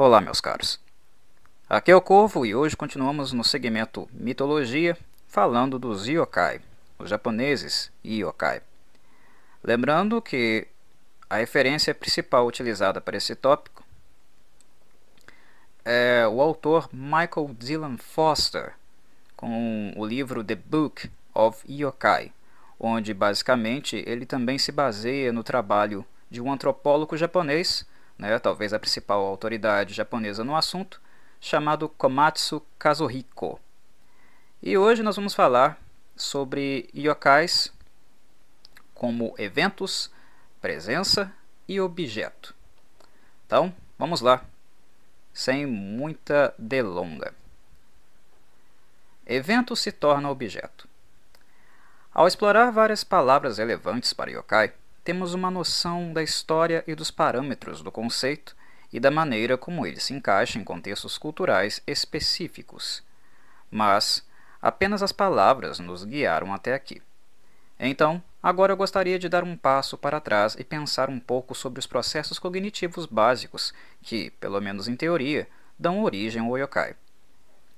Olá, meus caros. Aqui é o Corvo e hoje continuamos no segmento Mitologia, falando dos yokai, os japoneses yokai. Lembrando que a referência principal utilizada para esse tópico é o autor Michael Dylan Foster, com o livro The Book of Yokai, onde basicamente ele também se baseia no trabalho de um antropólogo japonês, né, talvez a principal autoridade japonesa no assunto, chamado Komatsu Kazuhiko. E hoje nós vamos falar sobre yokais como eventos, presença e objeto. Então, vamos lá, sem muita delonga. Evento se torna objeto. Ao explorar várias palavras relevantes para yokai, temos uma noção da história e dos parâmetros do conceito e da maneira como ele se encaixa em contextos culturais específicos. Mas apenas as palavras nos guiaram até aqui. Então, agora eu gostaria de dar um passo para trás e pensar um pouco sobre os processos cognitivos básicos que, pelo menos em teoria, dão origem ao yokai.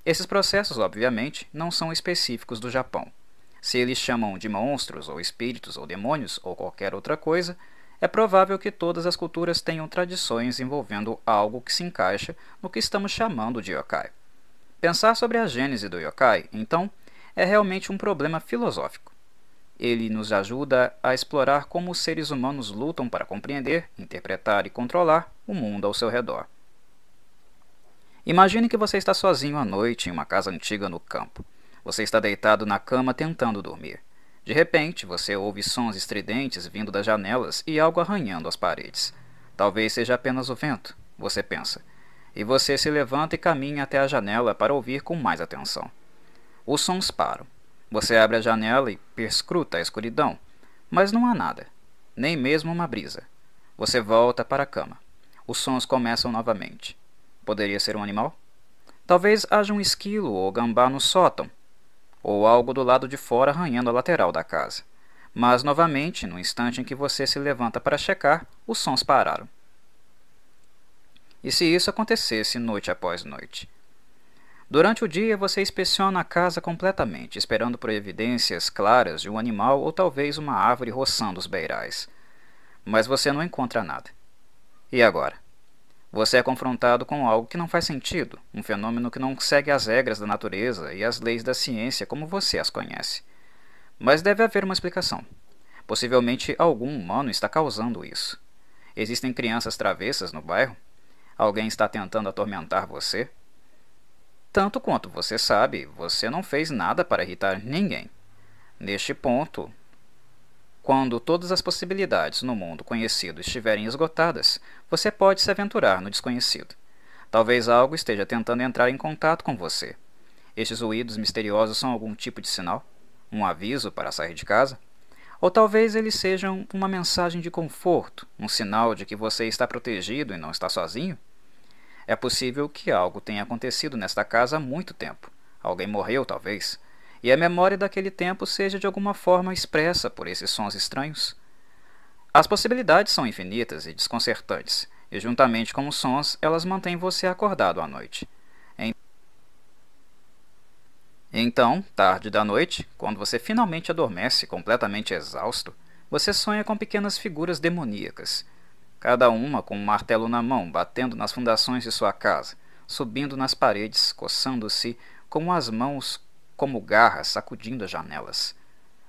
Esses processos, obviamente, não são específicos do Japão. Se eles chamam de monstros, ou espíritos, ou demônios, ou qualquer outra coisa, é provável que todas as culturas tenham tradições envolvendo algo que se encaixa no que estamos chamando de yokai. Pensar sobre a gênese do yokai, então, é realmente um problema filosófico. Ele nos ajuda a explorar como os seres humanos lutam para compreender, interpretar e controlar o mundo ao seu redor. Imagine que você está sozinho à noite em uma casa antiga no campo. Você está deitado na cama tentando dormir. De repente, você ouve sons estridentes vindo das janelas e algo arranhando as paredes. Talvez seja apenas o vento, você pensa. E você se levanta e caminha até a janela para ouvir com mais atenção. Os sons param. Você abre a janela e perscruta a escuridão, mas não há nada, nem mesmo uma brisa. Você volta para a cama. Os sons começam novamente. Poderia ser um animal? Talvez haja um esquilo ou gambá no sótão, ou algo do lado de fora arranhando a lateral da casa. Mas novamente, no instante em que você se levanta para checar, os sons pararam. E se isso acontecesse noite após noite? Durante o dia, você inspeciona a casa completamente, esperando por evidências claras de um animal ou talvez uma árvore roçando os beirais. Mas você não encontra nada. E agora? Você é confrontado com algo que não faz sentido, um fenômeno que não segue as regras da natureza e as leis da ciência como você as conhece. Mas deve haver uma explicação. Possivelmente algum humano está causando isso. Existem crianças travessas no bairro? Alguém está tentando atormentar você? Tanto quanto você sabe, você não fez nada para irritar ninguém. Neste ponto, quando todas as possibilidades no mundo conhecido estiverem esgotadas, você pode se aventurar no desconhecido. Talvez algo esteja tentando entrar em contato com você. Estes ruídos misteriosos são algum tipo de sinal? Um aviso para sair de casa? Ou talvez eles sejam uma mensagem de conforto, um sinal de que você está protegido e não está sozinho? É possível que algo tenha acontecido nesta casa há muito tempo. Alguém morreu, talvez e a memória daquele tempo seja de alguma forma expressa por esses sons estranhos? As possibilidades são infinitas e desconcertantes, e juntamente com os sons, elas mantêm você acordado à noite. Então, tarde da noite, quando você finalmente adormece completamente exausto, você sonha com pequenas figuras demoníacas, cada uma com um martelo na mão, batendo nas fundações de sua casa, subindo nas paredes, coçando-se com as mãos como garras sacudindo as janelas.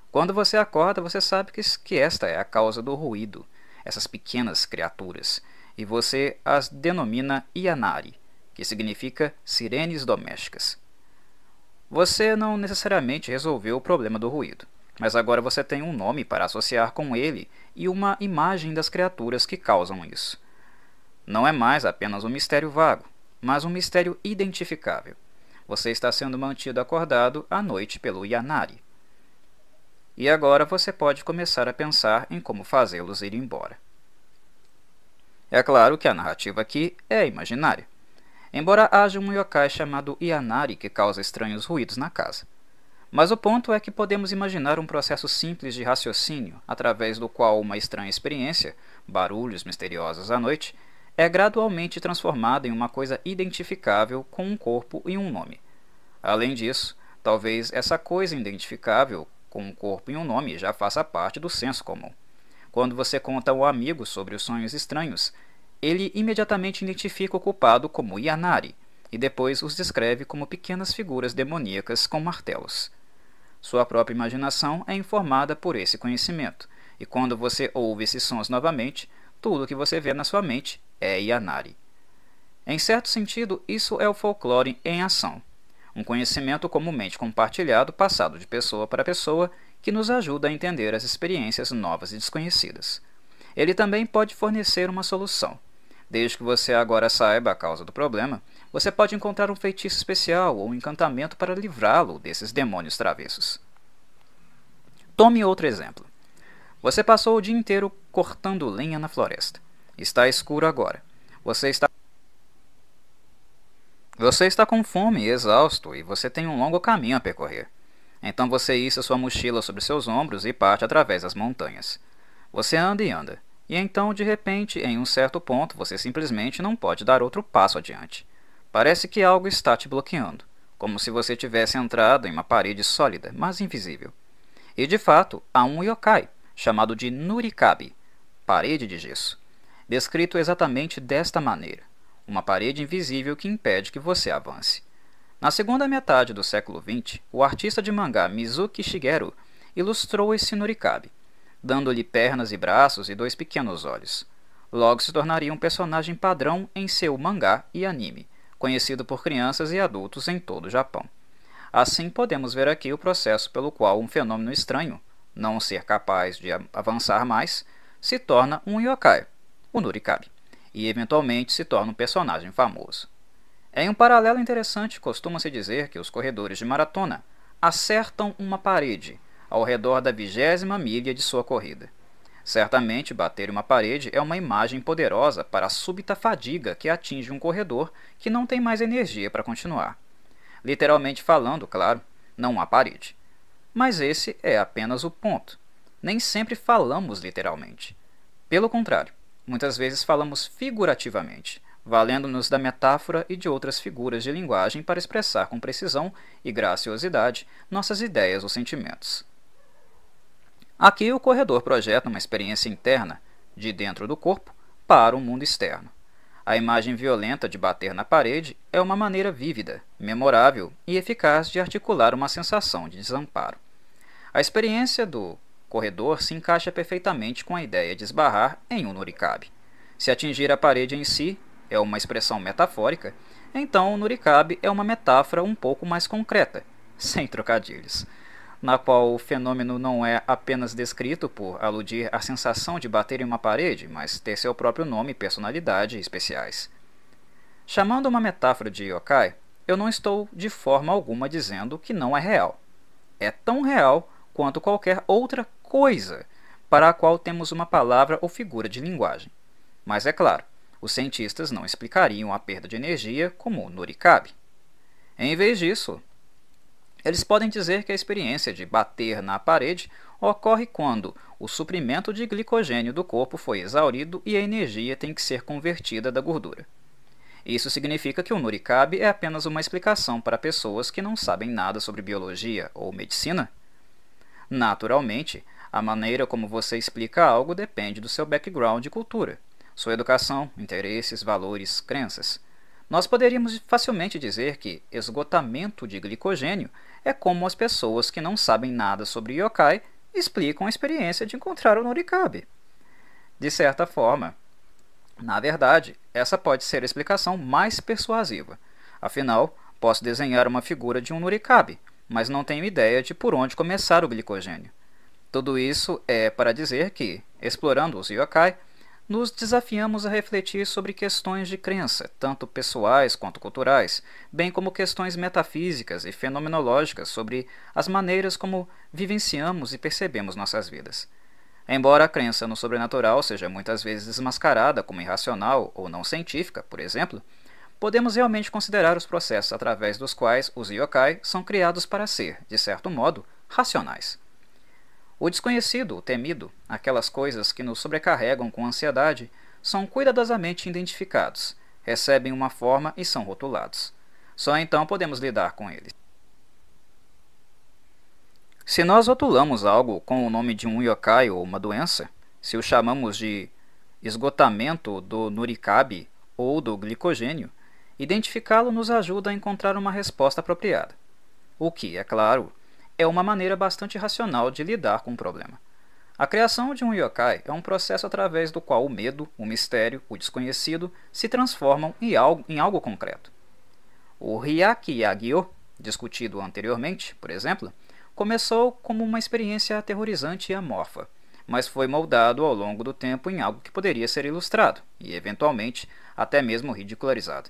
Quando você acorda, você sabe que, que esta é a causa do ruído, essas pequenas criaturas, e você as denomina Ianari, que significa sirenes domésticas. Você não necessariamente resolveu o problema do ruído, mas agora você tem um nome para associar com ele e uma imagem das criaturas que causam isso. Não é mais apenas um mistério vago, mas um mistério identificável. Você está sendo mantido acordado à noite pelo Yanari. E agora você pode começar a pensar em como fazê-los ir embora. É claro que a narrativa aqui é imaginária. Embora haja um yokai chamado Yanari que causa estranhos ruídos na casa. Mas o ponto é que podemos imaginar um processo simples de raciocínio, através do qual uma estranha experiência, barulhos misteriosos à noite, é gradualmente transformada em uma coisa identificável com um corpo e um nome. Além disso, talvez essa coisa identificável com um corpo e um nome já faça parte do senso comum. Quando você conta ao amigo sobre os sonhos estranhos, ele imediatamente identifica o culpado como Yanari e depois os descreve como pequenas figuras demoníacas com martelos. Sua própria imaginação é informada por esse conhecimento, e quando você ouve esses sons novamente, tudo o que você vê na sua mente é Yanari. Em certo sentido, isso é o folclore em ação, um conhecimento comumente compartilhado, passado de pessoa para pessoa, que nos ajuda a entender as experiências novas e desconhecidas. Ele também pode fornecer uma solução. Desde que você agora saiba a causa do problema, você pode encontrar um feitiço especial ou um encantamento para livrá-lo desses demônios travessos. Tome outro exemplo. Você passou o dia inteiro cortando lenha na floresta. Está escuro agora. Você está você está com fome e exausto e você tem um longo caminho a percorrer. Então você issa sua mochila sobre seus ombros e parte através das montanhas. Você anda e anda, e então, de repente, em um certo ponto, você simplesmente não pode dar outro passo adiante. Parece que algo está te bloqueando, como se você tivesse entrado em uma parede sólida, mas invisível. E de fato, há um yokai, chamado de Nurikabe, parede de gesso, descrito exatamente desta maneira uma parede invisível que impede que você avance. Na segunda metade do século XX, o artista de mangá Mizuki Shigeru ilustrou esse Nurikabe, dando-lhe pernas e braços e dois pequenos olhos. Logo se tornaria um personagem padrão em seu mangá e anime, conhecido por crianças e adultos em todo o Japão. Assim, podemos ver aqui o processo pelo qual um fenômeno estranho, não ser capaz de avançar mais, se torna um yokai, o Nurikabe e eventualmente se torna um personagem famoso. Em um paralelo interessante, costuma-se dizer que os corredores de maratona acertam uma parede ao redor da vigésima milha de sua corrida. Certamente, bater uma parede é uma imagem poderosa para a súbita fadiga que atinge um corredor que não tem mais energia para continuar. Literalmente falando, claro, não há parede. Mas esse é apenas o ponto. Nem sempre falamos literalmente. Pelo contrário, Muitas vezes falamos figurativamente, valendo-nos da metáfora e de outras figuras de linguagem para expressar com precisão e graciosidade nossas ideias ou sentimentos. Aqui o corredor projeta uma experiência interna, de dentro do corpo, para o mundo externo. A imagem violenta de bater na parede é uma maneira vívida, memorável e eficaz de articular uma sensação de desamparo. A experiência do corredor se encaixa perfeitamente com a ideia de esbarrar em um nurikabe. Se atingir a parede em si é uma expressão metafórica, então o nurikabe é uma metáfora um pouco mais concreta, sem trocadilhos, na qual o fenômeno não é apenas descrito por aludir à sensação de bater em uma parede, mas ter seu próprio nome e personalidade especiais. Chamando uma metáfora de yokai, eu não estou de forma alguma dizendo que não é real. É tão real quanto qualquer outra coisa para a qual temos uma palavra ou figura de linguagem. Mas é claro, os cientistas não explicariam a perda de energia como Nurikabe. Em vez disso, eles podem dizer que a experiência de bater na parede ocorre quando o suprimento de glicogênio do corpo foi exaurido e a energia tem que ser convertida da gordura. Isso significa que o Nurikabe é apenas uma explicação para pessoas que não sabem nada sobre biologia ou medicina? Naturalmente, a maneira como você explica algo depende do seu background e cultura, sua educação, interesses, valores, crenças. Nós poderíamos facilmente dizer que esgotamento de glicogênio é como as pessoas que não sabem nada sobre yokai explicam a experiência de encontrar o Norikabe. De certa forma, na verdade, essa pode ser a explicação mais persuasiva. Afinal, posso desenhar uma figura de um Norikabe, mas não tenho ideia de por onde começar o glicogênio. Tudo isso é para dizer que, explorando os yokai, nos desafiamos a refletir sobre questões de crença, tanto pessoais quanto culturais, bem como questões metafísicas e fenomenológicas sobre as maneiras como vivenciamos e percebemos nossas vidas. Embora a crença no sobrenatural seja muitas vezes desmascarada como irracional ou não científica, por exemplo, podemos realmente considerar os processos através dos quais os yokai são criados para ser, de certo modo, racionais. O desconhecido, o temido, aquelas coisas que nos sobrecarregam com ansiedade, são cuidadosamente identificados, recebem uma forma e são rotulados. Só então podemos lidar com eles. Se nós rotulamos algo com o nome de um yokai ou uma doença, se o chamamos de esgotamento do nurikabe ou do glicogênio, identificá-lo nos ajuda a encontrar uma resposta apropriada. O que, é claro, é uma maneira bastante racional de lidar com o problema. A criação de um yokai é um processo através do qual o medo, o mistério, o desconhecido se transformam em algo, em algo concreto. O Hyaki Yagyo, discutido anteriormente, por exemplo, Começou como uma experiência aterrorizante e amorfa, mas foi moldado ao longo do tempo em algo que poderia ser ilustrado e, eventualmente, até mesmo ridicularizado.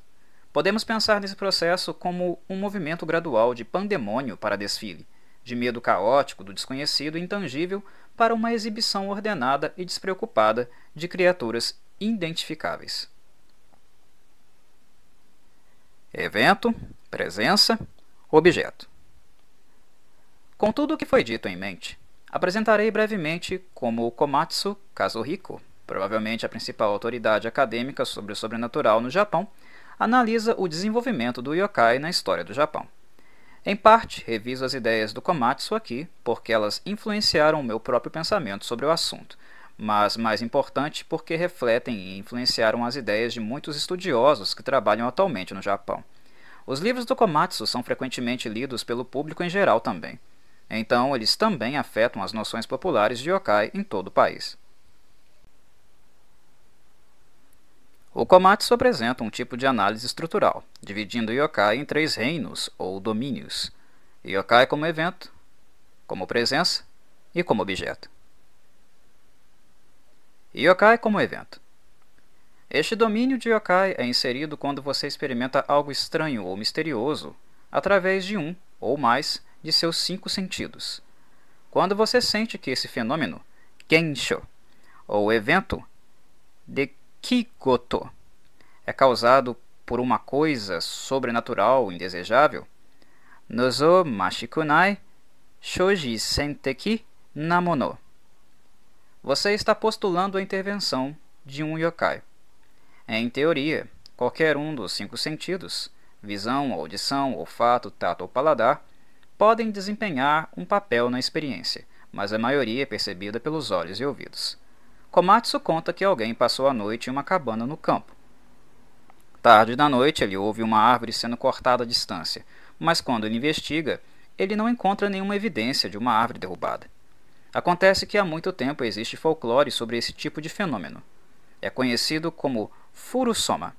Podemos pensar nesse processo como um movimento gradual de pandemônio para desfile, de medo caótico do desconhecido e intangível para uma exibição ordenada e despreocupada de criaturas identificáveis. Evento, presença, objeto. Com tudo o que foi dito em mente, apresentarei brevemente como o Komatsu Kazuhiko, provavelmente a principal autoridade acadêmica sobre o sobrenatural no Japão, analisa o desenvolvimento do yokai na história do Japão. Em parte, reviso as ideias do Komatsu aqui, porque elas influenciaram o meu próprio pensamento sobre o assunto, mas mais importante porque refletem e influenciaram as ideias de muitos estudiosos que trabalham atualmente no Japão. Os livros do Komatsu são frequentemente lidos pelo público em geral também. Então, eles também afetam as noções populares de yokai em todo o país. O Komatsu apresenta um tipo de análise estrutural, dividindo o yokai em três reinos ou domínios: yokai como evento, como presença e como objeto. Yokai como evento. Este domínio de yokai é inserido quando você experimenta algo estranho ou misterioso através de um ou mais de seus cinco sentidos. Quando você sente que esse fenômeno, Gensho, ou evento de Kigoto, é causado por uma coisa sobrenatural indesejável, Nozo Mashikunai Shoji Senteki Namono. Você está postulando a intervenção de um yokai. Em teoria, qualquer um dos cinco sentidos, visão, audição, olfato, tato ou paladar, podem desempenhar um papel na experiência, mas a maioria é percebida pelos olhos e ouvidos. Komatsu conta que alguém passou a noite em uma cabana no campo. Tarde da noite, ele ouve uma árvore sendo cortada à distância, mas quando ele investiga, ele não encontra nenhuma evidência de uma árvore derrubada. Acontece que há muito tempo existe folclore sobre esse tipo de fenômeno. É conhecido como Furusoma.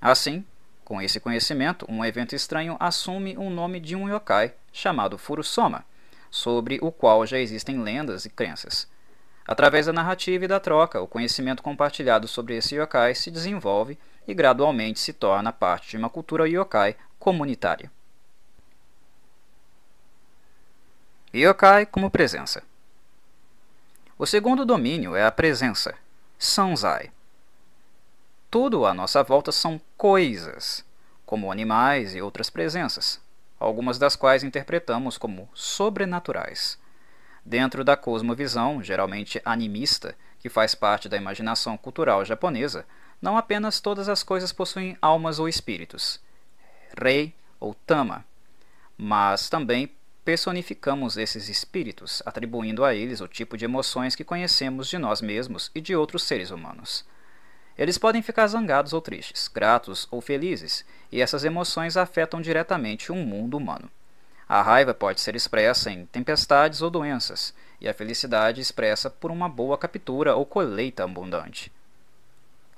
Assim, com esse conhecimento, um evento estranho assume o nome de um yokai chamado Furusoma, sobre o qual já existem lendas e crenças. Através da narrativa e da troca, o conhecimento compartilhado sobre esse yokai se desenvolve e gradualmente se torna parte de uma cultura yokai comunitária. Yokai como presença. O segundo domínio é a presença, Sanzai. Tudo à nossa volta são coisas, como animais e outras presenças, algumas das quais interpretamos como sobrenaturais. Dentro da cosmovisão, geralmente animista, que faz parte da imaginação cultural japonesa, não apenas todas as coisas possuem almas ou espíritos, rei ou tama, mas também personificamos esses espíritos, atribuindo a eles o tipo de emoções que conhecemos de nós mesmos e de outros seres humanos. Eles podem ficar zangados ou tristes, gratos ou felizes, e essas emoções afetam diretamente o um mundo humano. A raiva pode ser expressa em tempestades ou doenças, e a felicidade expressa por uma boa captura ou colheita abundante.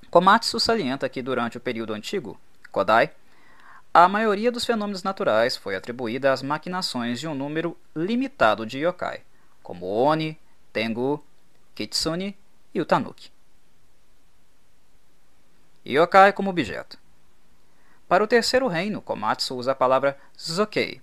Komatsu salienta que durante o período antigo, Kodai, a maioria dos fenômenos naturais foi atribuída às maquinações de um número limitado de yokai, como Oni, Tengu, Kitsune e o Tanuki. Yokai como objeto. Para o terceiro reino, Komatsu usa a palavra Zokei,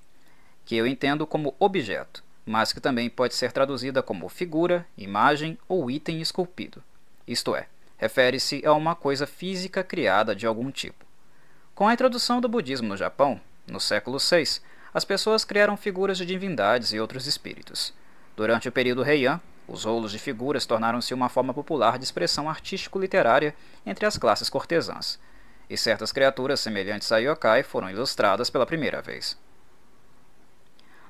que eu entendo como objeto, mas que também pode ser traduzida como figura, imagem ou item esculpido. Isto é, refere-se a uma coisa física criada de algum tipo. Com a introdução do budismo no Japão, no século VI, as pessoas criaram figuras de divindades e outros espíritos. Durante o período Heian, Os rolos de figuras tornaram-se uma forma popular de expressão artístico-literária entre as classes cortesãs, e certas criaturas semelhantes a yokai foram ilustradas pela primeira vez.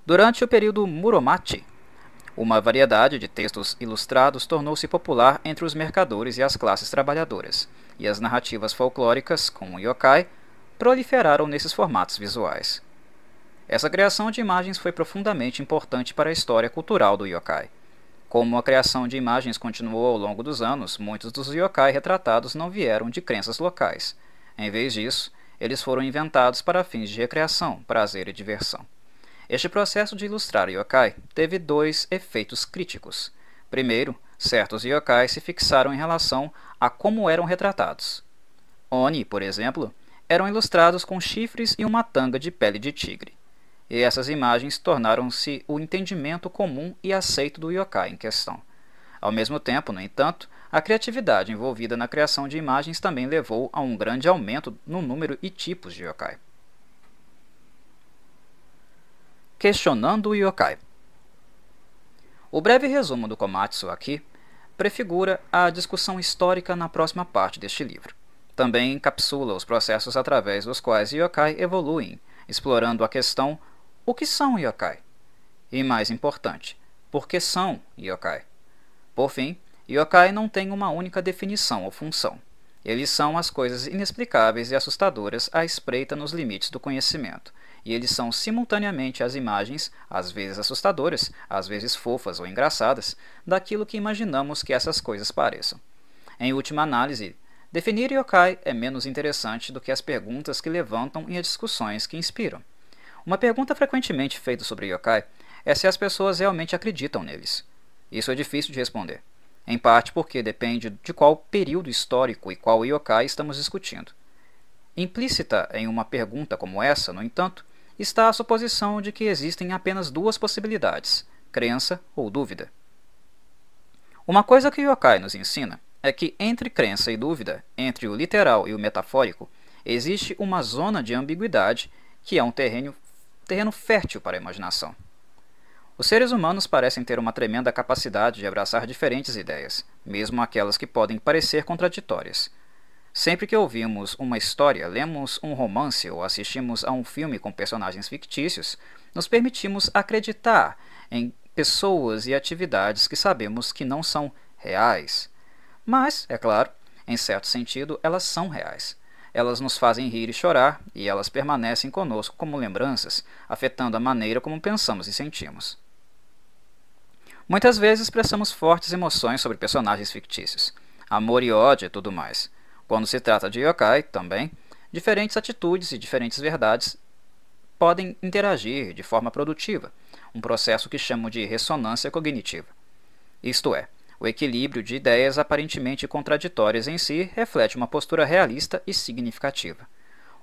Durante o período Muromachi, uma variedade de textos ilustrados tornou-se popular entre os mercadores e as classes trabalhadoras, e as narrativas folclóricas, como yokai, proliferaram nesses formatos visuais. Essa criação de imagens foi profundamente importante para a história cultural do yokai. Como a criação de imagens continuou ao longo dos anos, muitos dos yokai retratados não vieram de crenças locais. Em vez disso, eles foram inventados para fins de recreação, prazer e diversão. Este processo de ilustrar yokai teve dois efeitos críticos. Primeiro, certos yokai se fixaram em relação a como eram retratados. Oni, por exemplo, eram ilustrados com chifres e uma tanga de pele de tigre. E essas imagens tornaram-se o entendimento comum e aceito do yokai em questão. Ao mesmo tempo, no entanto, a criatividade envolvida na criação de imagens também levou a um grande aumento no número e tipos de yokai. Questionando o yokai. O breve resumo do Komatsu aqui prefigura a discussão histórica na próxima parte deste livro. Também encapsula os processos através dos quais yokai evoluem, explorando a questão o que são yokai? E mais importante, por que são yokai? Por fim, yokai não tem uma única definição ou função. Eles são as coisas inexplicáveis e assustadoras à espreita nos limites do conhecimento, e eles são simultaneamente as imagens, às vezes assustadoras, às vezes fofas ou engraçadas, daquilo que imaginamos que essas coisas pareçam. Em última análise, definir yokai é menos interessante do que as perguntas que levantam e as discussões que inspiram. Uma pergunta frequentemente feita sobre yokai é se as pessoas realmente acreditam neles. Isso é difícil de responder, em parte porque depende de qual período histórico e qual yokai estamos discutindo. Implícita em uma pergunta como essa, no entanto, está a suposição de que existem apenas duas possibilidades, crença ou dúvida. Uma coisa que Yokai nos ensina é que entre crença e dúvida, entre o literal e o metafórico, existe uma zona de ambiguidade que é um terreno, terreno fértil para a imaginação. Os seres humanos parecem ter uma tremenda capacidade de abraçar diferentes ideias, mesmo aquelas que podem parecer contraditórias. Sempre que ouvimos uma história, lemos um romance ou assistimos a um filme com personagens fictícios, nos permitimos acreditar em pessoas e atividades que sabemos que não são reais. Mas, é claro, em certo sentido, elas são reais. Elas nos fazem rir e chorar, e elas permanecem conosco como lembranças, afetando a maneira como pensamos e sentimos. Muitas vezes expressamos fortes emoções sobre personagens fictícios, amor e ódio e tudo mais. Quando se trata de yokai, também, diferentes atitudes e diferentes verdades podem interagir de forma produtiva, um processo que chamo de ressonância cognitiva. Isto é, o equilíbrio de ideias aparentemente contraditórias em si reflete uma postura realista e significativa.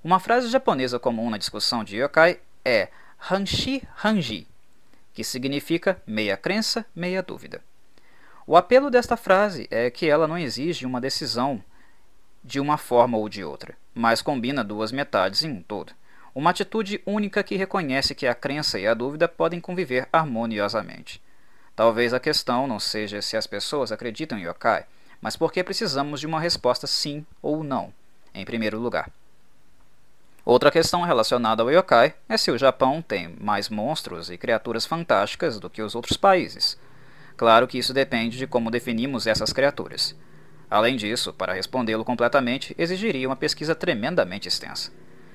Uma frase japonesa comum na discussão de yokai é Hanshi Hanji, que significa meia crença, meia dúvida. O apelo desta frase é que ela não exige uma decisão de uma forma ou de outra, mas combina duas metades em um todo. Uma atitude única que reconhece que a crença e a dúvida podem conviver harmoniosamente. Talvez a questão não seja se as pessoas acreditam em yokai, mas porque precisamos de uma resposta sim ou não, em primeiro lugar. Outra questão relacionada ao yokai é se o Japão tem mais monstros e criaturas fantásticas do que os outros países. Claro que isso depende de como definimos essas criaturas. Além disso, para respondê-lo completamente, exigiria uma pesquisa tremendamente extensa.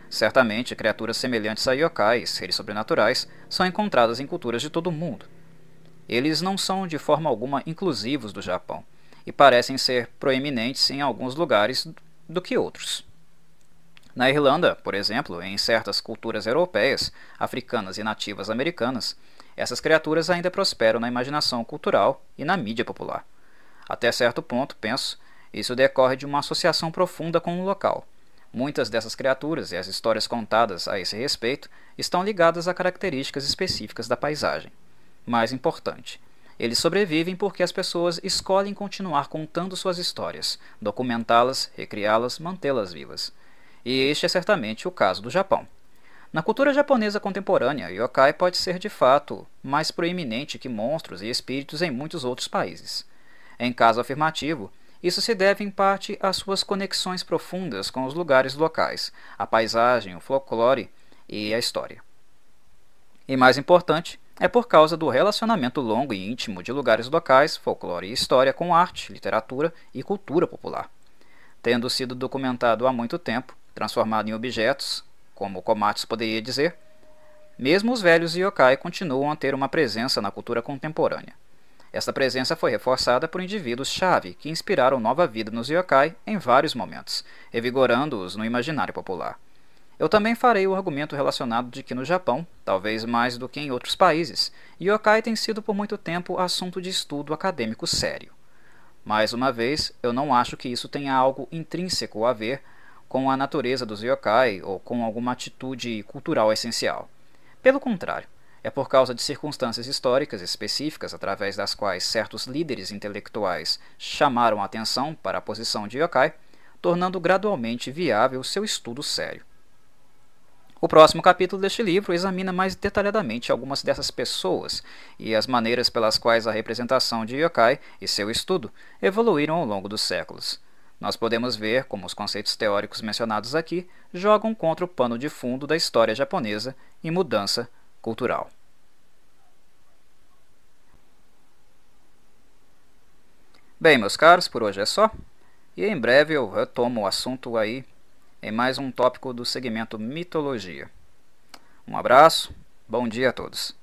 Certamente, criaturas semelhantes a yokai, seres sobrenaturais, são encontradas em culturas de todo o mundo. Eles não são de forma alguma inclusivos do Japão, e parecem ser proeminentes em alguns lugares do que outros. Na Irlanda, por exemplo, em certas culturas europeias, africanas e nativas americanas, essas criaturas ainda prosperam na imaginação cultural e na mídia popular. Até certo ponto, penso, isso decorre de uma associação profunda com o local. Muitas dessas criaturas e as histórias contadas a esse respeito estão ligadas a características específicas da paisagem. Mais importante, eles sobrevivem porque as pessoas escolhem continuar contando suas histórias, documentá-las, recriá-las, mantê-las vivas. E este é certamente o caso do Japão. Na cultura japonesa contemporânea, yokai pode ser de fato mais proeminente que monstros e espíritos em muitos outros países. Em caso afirmativo, isso se deve em parte às suas conexões profundas com os lugares locais, a paisagem, o folclore e a história. E mais importante, é por causa do relacionamento longo e íntimo de lugares locais, folclore e história com arte, literatura e cultura popular. Tendo sido documentado há muito tempo, transformado em objetos, como Komatsu poderia dizer, mesmo os velhos yokai continuam a ter uma presença na cultura contemporânea. Esta presença foi reforçada por indivíduos-chave que inspiraram nova vida nos yokai em vários momentos, revigorando-os no imaginário popular. Eu também farei o argumento relacionado de que no Japão, talvez mais do que em outros países, yokai tem sido por muito tempo assunto de estudo acadêmico sério. Mais uma vez, eu não acho que isso tenha algo intrínseco a ver com a natureza dos yokai ou com alguma atitude cultural essencial. Pelo contrário, é por causa de circunstâncias históricas específicas através das quais certos líderes intelectuais chamaram a atenção para a posição de yokai, tornando gradualmente viável seu estudo sério. O próximo capítulo deste livro examina mais detalhadamente algumas dessas pessoas e as maneiras pelas quais a representação de yokai e seu estudo evoluíram ao longo dos séculos. Nós podemos ver como os conceitos teóricos mencionados aqui jogam contra o pano de fundo da história japonesa em mudança cultural. Bem, meus caros, por hoje é só. E em breve eu retomo o assunto aí em mais um tópico do segmento mitologia. Um abraço, bom dia a todos.